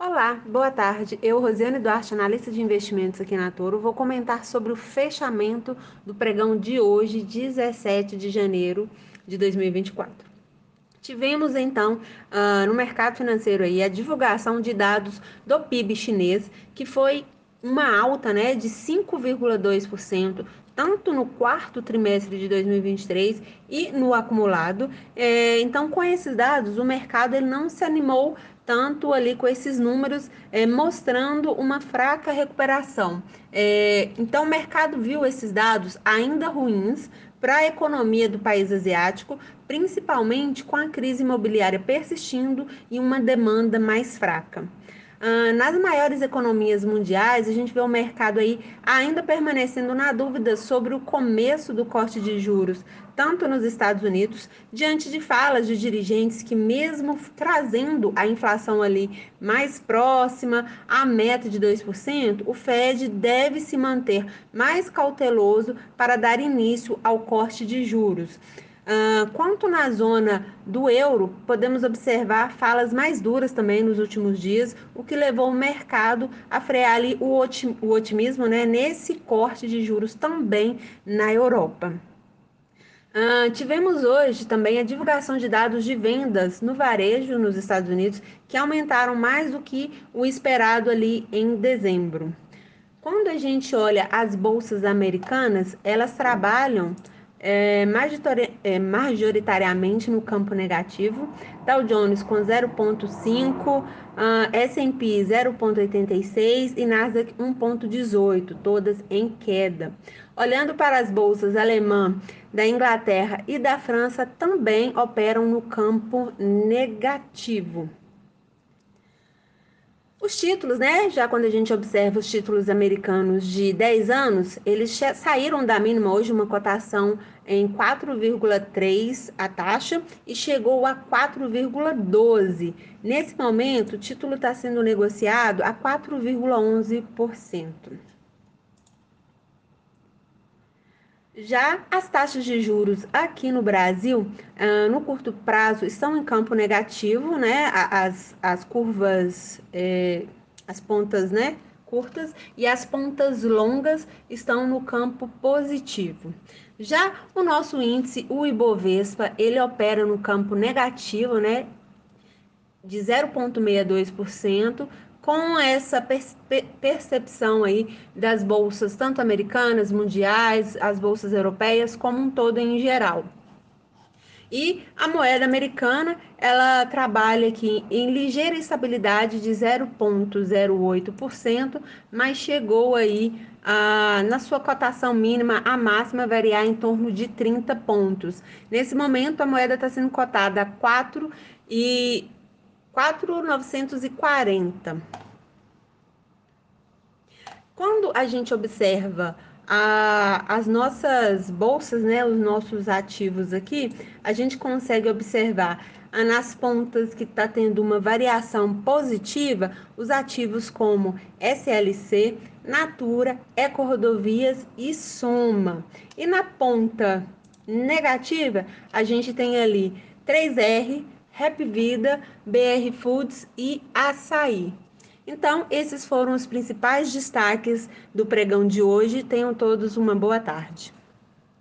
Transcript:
Olá, boa tarde. Eu, Rosiane Duarte, analista de investimentos aqui na Toro, vou comentar sobre o fechamento do pregão de hoje, 17 de janeiro de 2024. Tivemos então uh, no mercado financeiro aí a divulgação de dados do PIB chinês, que foi uma alta né, de 5,2%, tanto no quarto trimestre de 2023 e no acumulado. É, então, com esses dados, o mercado ele não se animou tanto ali com esses números é, mostrando uma fraca recuperação. É, então, o mercado viu esses dados ainda ruins para a economia do país asiático, principalmente com a crise imobiliária persistindo e uma demanda mais fraca. Nas maiores economias mundiais, a gente vê o mercado aí ainda permanecendo na dúvida sobre o começo do corte de juros, tanto nos Estados Unidos, diante de falas de dirigentes que, mesmo trazendo a inflação ali mais próxima à meta de 2%, o Fed deve se manter mais cauteloso para dar início ao corte de juros. Uh, quanto na zona do euro, podemos observar falas mais duras também nos últimos dias, o que levou o mercado a frear ali o, o otimismo né, nesse corte de juros também na Europa. Uh, tivemos hoje também a divulgação de dados de vendas no varejo nos Estados Unidos, que aumentaram mais do que o esperado ali em dezembro. Quando a gente olha as bolsas americanas, elas trabalham é, é, majoritariamente no campo negativo, Dow Jones com 0,5, uh, S&P 0,86 e Nasdaq 1,18, todas em queda. Olhando para as bolsas alemã, da Inglaterra e da França, também operam no campo negativo. Os títulos, né? Já quando a gente observa os títulos americanos de 10 anos, eles saíram da mínima hoje, uma cotação em 4,3 a taxa e chegou a 4,12. Nesse momento, o título está sendo negociado a 4,11%. Já as taxas de juros aqui no Brasil, uh, no curto prazo, estão em campo negativo, né? As, as curvas, é, as pontas, né? Curtas e as pontas longas estão no campo positivo. Já o nosso índice, o Ibovespa, ele opera no campo negativo, né? De 0,62%, com essa percepção aí das bolsas tanto americanas, mundiais, as bolsas europeias como um todo em geral. E a moeda americana, ela trabalha aqui em ligeira estabilidade de 0,08%, mas chegou aí na sua cotação mínima, a máxima variar em torno de 30 pontos. Nesse momento, a moeda está sendo cotada a 4 e 4,940. Quando a gente observa a, as nossas bolsas, né, os nossos ativos aqui, a gente consegue observar nas pontas que está tendo uma variação positiva, os ativos como SLC, Natura, Ecorodovias e Soma. E na ponta negativa, a gente tem ali 3R, Rap Vida, BR Foods e Açaí. Então, esses foram os principais destaques do pregão de hoje. Tenham todos uma boa tarde.